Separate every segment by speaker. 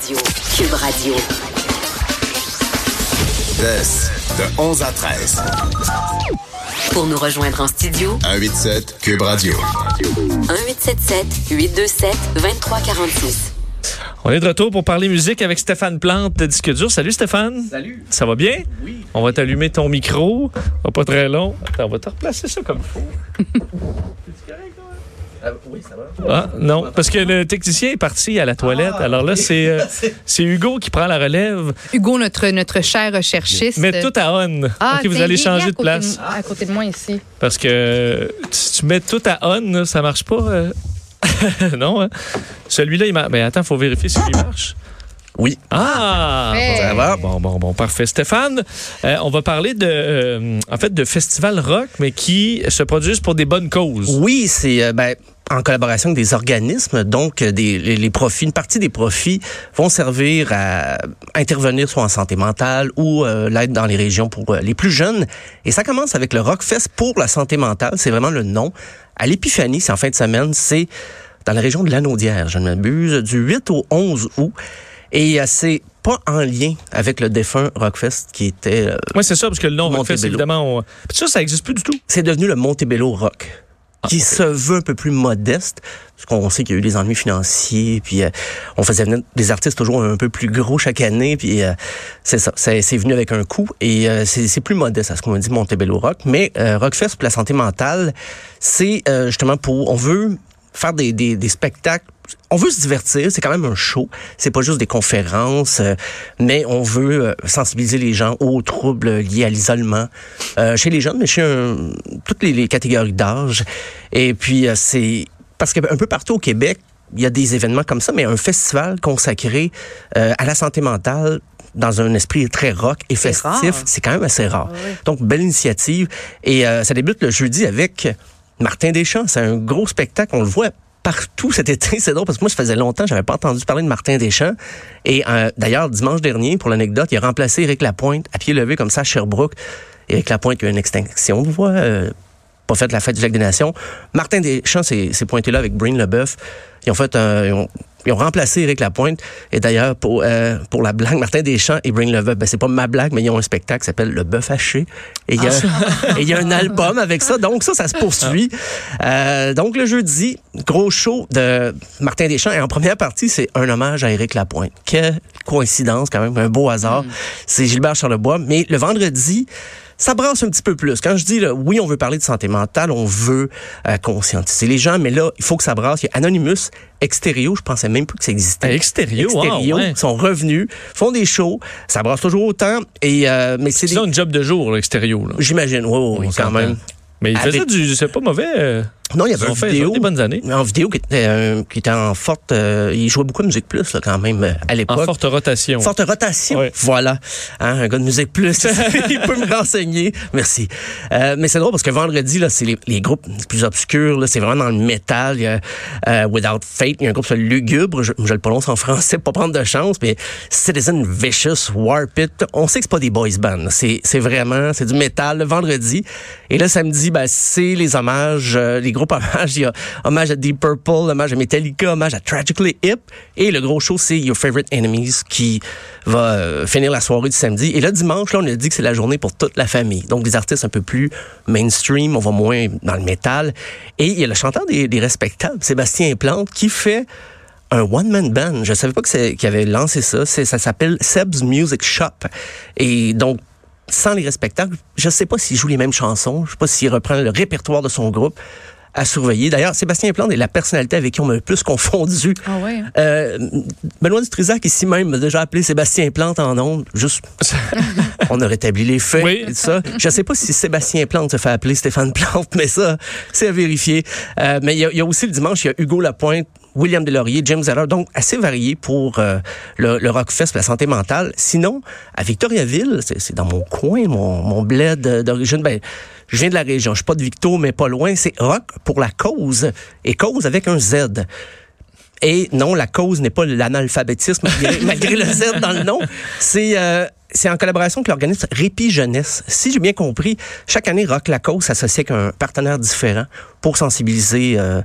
Speaker 1: Radio. Cube Radio.
Speaker 2: de 11 à 13.
Speaker 1: Pour nous rejoindre en studio,
Speaker 2: 187 Cube Radio.
Speaker 1: 1877 827 2346.
Speaker 3: On est de retour pour parler musique avec Stéphane Plante de Disque Dur. Salut Stéphane.
Speaker 4: Salut.
Speaker 3: Ça va bien?
Speaker 4: Oui.
Speaker 3: On va t'allumer ton micro. Pas très long. Attends, on va te replacer ça comme il faut.
Speaker 4: Ah, oui, ça va.
Speaker 3: Ah, non, parce que le technicien est parti à la toilette.
Speaker 4: Ah,
Speaker 3: Alors là, c'est euh, c'est Hugo qui prend la relève.
Speaker 5: Hugo, notre, notre cher recherchiste.
Speaker 3: Mets tout à on.
Speaker 5: Ah,
Speaker 3: OK, vous
Speaker 5: tiens,
Speaker 3: allez changer de
Speaker 5: à côté
Speaker 3: place.
Speaker 5: à côté de moi ici.
Speaker 3: Parce que si tu mets tout à on, ça marche pas. euh. non, hein? Celui-là, il marche. Mais attends, faut vérifier s'il marche.
Speaker 4: Oui.
Speaker 3: Ah! Ça va? Bon, bon, bon, parfait. Stéphane, euh, on va parler de, euh, en fait, de festivals rock, mais qui se produisent pour des bonnes causes.
Speaker 4: Oui, c'est euh, ben, en collaboration avec des organismes. Donc, des, les, les profits, une partie des profits vont servir à intervenir soit en santé mentale ou euh, l'aide dans les régions pour euh, les plus jeunes. Et ça commence avec le Rockfest pour la santé mentale. C'est vraiment le nom. À l'Épiphanie, c'est en fin de semaine. C'est dans la région de Lanaudière, je ne m'abuse, du 8 au 11 août. Et euh, c'est pas en lien avec le défunt Rockfest qui était... euh,
Speaker 3: Oui, c'est ça, parce que le nom Rockfest,
Speaker 4: Montebello.
Speaker 3: évidemment, on... Ça, ça existe plus du tout.
Speaker 4: c'est devenu le Montebello Rock qui se veut un peu plus modeste, parce qu'on sait qu'il y a eu des ennuis financiers, puis euh, on faisait venir des artistes toujours un peu plus gros chaque année, puis euh, c'est ça, c'est c'est venu avec un coût, et euh, c'est c'est plus modeste à ce qu'on dit Montebello Rock, mais euh, Rockfest pour la santé mentale, c'est euh, justement pour, on veut faire des, des, des spectacles on veut se divertir, c'est quand même un show. C'est pas juste des conférences, euh, mais on veut euh, sensibiliser les gens aux troubles liés à l'isolement euh, chez les jeunes, mais chez un- toutes les, les catégories d'âge. Et puis c'est parce que un peu partout au Québec, il y a des événements comme ça, mais un festival consacré à la santé mentale dans un esprit très rock et festif, c'est quand même assez rare.
Speaker 5: Ah oui.
Speaker 4: Donc belle initiative et ça débute le jeudi avec Martin Deschamps. C'est un gros spectacle, on le voit partout cet été. C'est drôle parce que moi, ça faisait longtemps, j'avais pas entendu parler de Martin Deschamps. Et euh, d'ailleurs, dimanche dernier, pour l'anecdote, il a remplacé Éric Lapointe à pied levé comme ça à Sherbrooke. Éric Lapointe qui a eu une extinction de voix, euh, pas fait la fête du Lac des Nations. Martin Deschamps s'est pointé là avec Breen Leboeuf. Ils ont fait un, ils ont remplacé Éric Lapointe. Et d'ailleurs, pour, euh, pour la blague, Martin Deschamps et Breen Leboeuf, ben, c'est pas ma blague, mais ils ont un spectacle qui s'appelle Le Bœuf haché. Et il y, a- et il y a un album avec ça. Donc, ça, ça se poursuit. Euh, donc, le jeudi, gros show de Martin Deschamps. Et en première partie, c'est un hommage à Éric Lapointe. Quelle coïncidence, quand même, un beau hasard. C'est Gilbert Charlebois. Mais le vendredi, ça brasse un petit peu plus. Quand je dis, là, oui, on veut parler de santé mentale, on veut euh, conscientiser les gens, mais là, il faut que ça brasse. Il y a Anonymous, Extérieur, je pensais même plus que ça existait.
Speaker 3: Extérieur,
Speaker 4: Extérieur,
Speaker 3: ah, ouais.
Speaker 4: sont revenus, font des shows, ça brasse toujours autant. Et euh, mais c'est des...
Speaker 3: une job de jour, l'extérieur. là.
Speaker 4: J'imagine, oui, quand même.
Speaker 3: Mais il faisait
Speaker 4: Avec-
Speaker 3: du. C'est pas mauvais. euh,
Speaker 4: Non, il y avait une vidéo.
Speaker 3: des bonnes années.
Speaker 4: En vidéo qui était, euh, qui était en forte. euh, il jouait beaucoup de musique plus, là, quand même, euh, à
Speaker 3: En
Speaker 4: l'époque.
Speaker 3: forte rotation.
Speaker 4: Forte rotation.
Speaker 3: Ouais.
Speaker 4: Voilà. Hein, un gars de musique plus. il peut me renseigner. Merci. Euh, mais c'est drôle parce que vendredi, là, c'est les, les groupes les plus obscurs. Là, c'est vraiment dans le métal. Il y a euh, Without Fate. Il y a un groupe Lugubre. Je, je le prononce en français pour pas prendre de chance. Mais Citizen Vicious, Warpit. On sait que c'est pas des boys bands. C'est, c'est vraiment, c'est du métal le vendredi. Et là, samedi, ben, c'est les hommages, euh, les groupes hommages. Il y a hommage à Deep Purple, hommage à Metallica, hommage à Tragically Hip. Et le gros show, c'est Your Favorite Enemies qui va euh, finir la soirée du samedi. Et là, dimanche, on a dit que c'est la journée pour toute la famille. Donc, des artistes un peu plus mainstream, on va moins dans le métal. Et il y a le chanteur des, respectables, Sébastien Plante, qui fait un one-man band. Je savais pas qu'il avait lancé ça. Ça s'appelle Seb's Music Shop. Et donc, sans les respectables, je sais pas s'il joue les mêmes chansons. Je sais pas s'il reprend le répertoire de son groupe à surveiller. D'ailleurs, Sébastien Plante est la personnalité avec qui on m'a le plus confondu.
Speaker 5: Ah ouais?
Speaker 4: Euh, Benoît Dutrisac ici même m'a déjà appelé Sébastien Plante en ondes. Juste, on a rétabli les faits
Speaker 3: Oui.
Speaker 4: et tout ça. Je sais pas si Sébastien Plante se fait appeler Stéphane Plante, mais ça, c'est à vérifier. Euh, mais il y, a- il y a aussi le dimanche, il y a Hugo Lapointe William Delaurier, James Zeller, donc assez varié pour euh, le, le Rockfest, la santé mentale. Sinon, à Victoriaville, c'est c'est dans mon coin, mon, mon bled d'origine, ben, je viens de la région, je suis pas de Victo, mais pas loin, c'est Rock pour la cause, et cause avec un Z. Et non, la cause n'est pas l'analphabétisme, malgré, malgré le Z dans le nom. C'est euh, c'est en collaboration avec l'organisme Répit Jeunesse. Si j'ai bien compris, chaque année, Rock la cause s'associe avec un partenaire différent pour sensibiliser. Euh,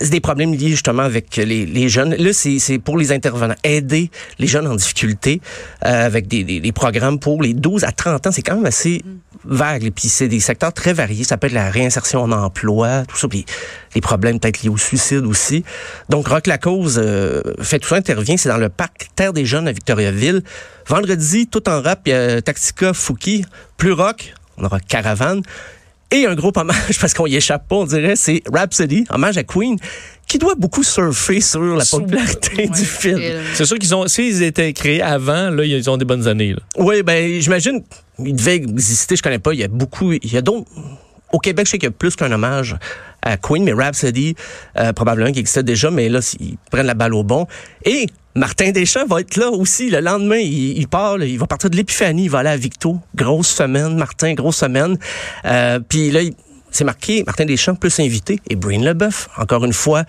Speaker 4: c'est des problèmes liés justement avec les, les jeunes. Là, c'est c'est pour les intervenants. Aider les jeunes en difficulté euh, avec des, des, des programmes pour les 12 à 30 ans. C'est quand même assez vague. Puis, c'est des secteurs très variés. Ça peut être la réinsertion en emploi, tout ça. Puis, les problèmes peut-être liés au suicide aussi. Donc, Rock la cause euh, fait tout ça, intervient. C'est dans le parc Terre des Jeunes à Victoriaville. Vendredi, tout en rap, il y a Tactica, Fouki. Plus rock, on aura Caravane. Et un gros hommage, parce qu'on y échappe pas, on dirait, c'est Rhapsody, hommage à Queen, qui doit beaucoup surfer sur la popularité du film.
Speaker 3: C'est sûr qu'ils ont, s'ils étaient créés avant, là, ils ont des bonnes années. Là.
Speaker 4: Oui, ben j'imagine, il devait exister, je connais pas, il y a beaucoup, il y a d'autres... Au Québec, je sais qu'il y a plus qu'un hommage à Queen, mais Rhapsody, euh, probablement qui existait déjà, mais là, ils prennent la balle au bon. Et Martin Deschamps va être là aussi le lendemain. Il, il part, il va partir de l'Épiphanie, il va aller à Victo. Grosse semaine, Martin, grosse semaine. Euh, Puis là, c'est marqué Martin Deschamps plus invité et Breen Leboeuf, encore une fois,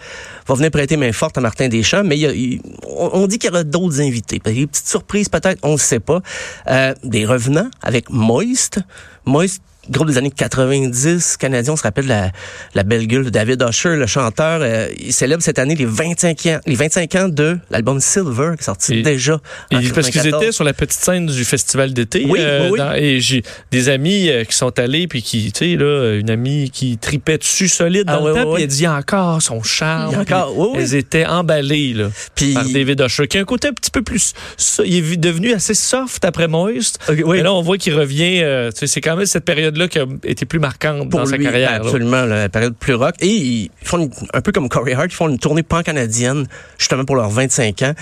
Speaker 4: va venir prêter main forte à Martin Deschamps, mais il on dit qu'il y aura d'autres invités. Des petites surprises peut-être, on ne sait pas. Euh, des revenants avec Moist. Moist, groupe des années 90, canadien, on se rappelle la, la belle gueule de David Usher, le chanteur. euh, il célèbre cette année les 25 ans, les 25 ans de l'album Silver, qui est sorti
Speaker 3: Et-
Speaker 4: déjà. en
Speaker 3: Et parce qu'ils
Speaker 4: 94.
Speaker 3: étaient sur la petite scène du festival d'été.
Speaker 4: Oui,
Speaker 3: euh,
Speaker 4: oui,
Speaker 3: dans- et j'ai des amis euh, qui sont allés, puis qui, tu sais, là, une amie qui tripait dessus solide dans
Speaker 4: Ah,
Speaker 3: le
Speaker 4: oui,
Speaker 3: temps, puis elle dit encore son charme.
Speaker 4: Encore-.
Speaker 3: Elles étaient emballées, là,
Speaker 4: Puis-
Speaker 3: par David Usher, qui a un côté un petit peu plus. il est devenu assez soft après Moist.
Speaker 4: Ok, oui.
Speaker 3: Mais là, on voit qu'il revient. euh, tu sais, c'est quand même cette période-là qui a été plus marquante
Speaker 4: pour
Speaker 3: dans sa
Speaker 4: lui,
Speaker 3: carrière. là.
Speaker 4: Absolument, la période plus rock. Et ils font une- un peu comme Corey Hart, ils font une tournée pan-canadienne, justement pour leurs 25 ans.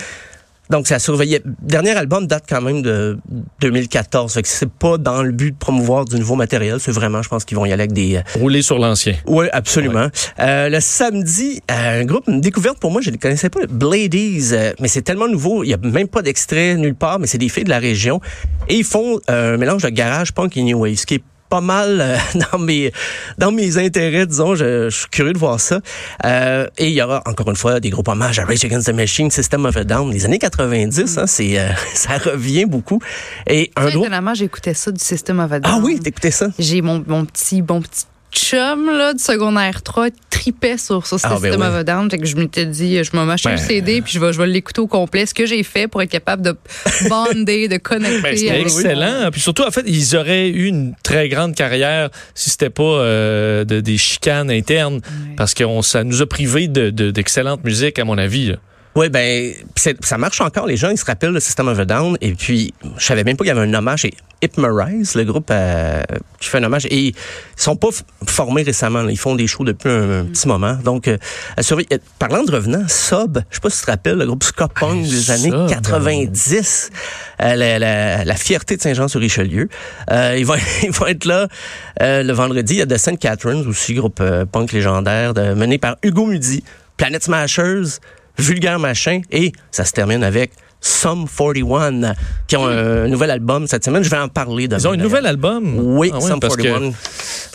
Speaker 4: Donc, à surveiller. Dernier album date quand même de 2014. Fait que c'est pas dans le but de promouvoir du nouveau matériel. C'est vraiment, je pense qu'ils vont y aller avec des...
Speaker 3: Rouler sur l'ancien.
Speaker 4: Oui, absolument. Euh, le samedi, euh, un groupe, une découverte pour moi, je ne connaissais pas, Bladies, euh, mais c'est tellement nouveau, il n'y a même pas d'extrait nulle part, mais c'est des filles de la région. Et ils font euh, un mélange de garage, punk et new wave, ce qui est pas mal euh, dans mes dans mes intérêts, disons. Je, je suis curieux de voir ça. Euh, et il y aura encore une fois des groupes hommages à Rage Against the Machine, System of a Down, les années 90. Hein, c'est euh, ça revient beaucoup. Et un groupe.
Speaker 5: étonnamment, j'écoutais ça du System of a Down.
Speaker 4: Ah oui, t'écoutais ça?
Speaker 5: J'ai mon, mon petit bon petit chum là, du secondaire 3 tripait sur, sur
Speaker 4: Ah,
Speaker 5: System
Speaker 4: ben
Speaker 5: of
Speaker 4: oui.
Speaker 5: a Down. Fait que je m'étais dit, je vais m'acheter
Speaker 3: Ben.
Speaker 5: le CD puis je vais, je vais l'écouter au complet. Ce que j'ai fait pour être capable de bonder, de connecter.
Speaker 3: Ben, c'était
Speaker 5: avec-
Speaker 3: excellent. Puis surtout, en fait, ils auraient eu une très grande carrière si c'était pas euh, de, des chicanes internes. Parce que on- ça nous a privés de- de- d'excellente musique, à mon avis. là.
Speaker 4: Oui, ben, ça marche encore. Les gens, ils se rappellent le System of a Down. Et puis, je savais même pas qu'il y avait un hommage. Et Hypnorise, le groupe euh, qui fait un hommage. Et ils sont pas formés récemment. là. Ils font des shows depuis un, un petit moment. Donc, euh, à surveiller. Euh, Parlant de revenants, Sob, je sais pas si tu te rappelles, le groupe ska punk des années
Speaker 3: Sob.
Speaker 4: 90. euh, la, la- la fierté de Saint-Jean-sur-Richelieu. Ils, vont, ils vont être là le vendredi. Il y a The St. Catharines aussi, groupe punk légendaire, de- mené par Hugo Mudi, Planet Smashers, Vulgaire Machin, et ça se termine avec Sum 41, qui ont un nouvel album cette semaine. Je vais en parler demain.
Speaker 3: Ils ont un nouvel album?
Speaker 4: Oui,
Speaker 3: Ah
Speaker 4: Sum
Speaker 3: parce
Speaker 4: 41.
Speaker 3: que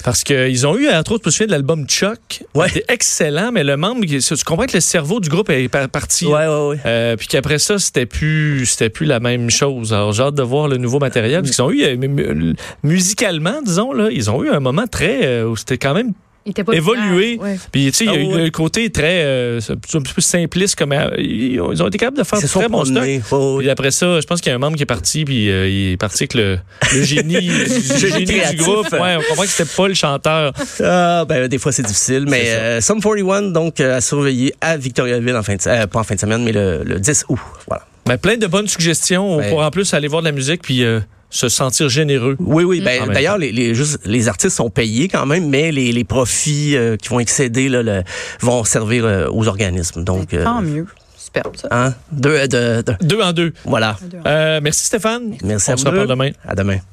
Speaker 3: parce qu'ils ont eu, entre autres, souviens de l'album Chuck.
Speaker 4: Ouais.
Speaker 3: C'était excellent, mais le membre, tu comprends que le cerveau du groupe est par- parti.
Speaker 4: Ouais, ouais, ouais.
Speaker 3: Euh, puis qu'après ça, c'était plus, c'était plus la même chose. Alors, j'ai hâte de voir le nouveau matériel. Parce qu'ils ont eu, euh, mu- mu- musicalement, disons, là, ils ont eu un moment très, euh, où c'était quand même
Speaker 5: Il était pas
Speaker 3: évolué.
Speaker 5: ouais.
Speaker 3: Puis, tu sais, il y a
Speaker 4: Ah
Speaker 3: eu le côté très, euh, un petit peu simpliste, comme, euh, ils ont été capables de faire du très bon stock. Puis après ça, je pense qu'il y a un membre qui est parti, puis euh, il est parti avec le, le génie, le génie du groupe. Ouais, on comprend que c'était pas le chanteur.
Speaker 4: Ah, ben, des fois, c'est difficile. Mais euh, Sum 41, donc, euh, à surveiller à Victoriaville en fin de euh, pas en fin de semaine, mais le, le 10 août. Voilà.
Speaker 3: Ben, plein de bonnes suggestions
Speaker 4: Ben.
Speaker 3: pour en plus aller voir de la musique puis euh, se sentir généreux.
Speaker 4: Oui, oui.
Speaker 3: En
Speaker 4: Ben, D'ailleurs, les, les, juste, les artistes sont payés quand même, mais les, les profits euh, qui vont excéder là, le- vont servir euh, aux organismes. Donc, euh,
Speaker 5: Tant mieux. Superbe, ça.
Speaker 4: hein, deux, de, de-
Speaker 3: Deux en deux.
Speaker 4: voilà.
Speaker 3: Euh, merci Stéphane.
Speaker 4: Merci
Speaker 3: On
Speaker 4: à
Speaker 3: se
Speaker 4: vous
Speaker 3: reparle
Speaker 4: deux.
Speaker 3: demain.
Speaker 4: À demain.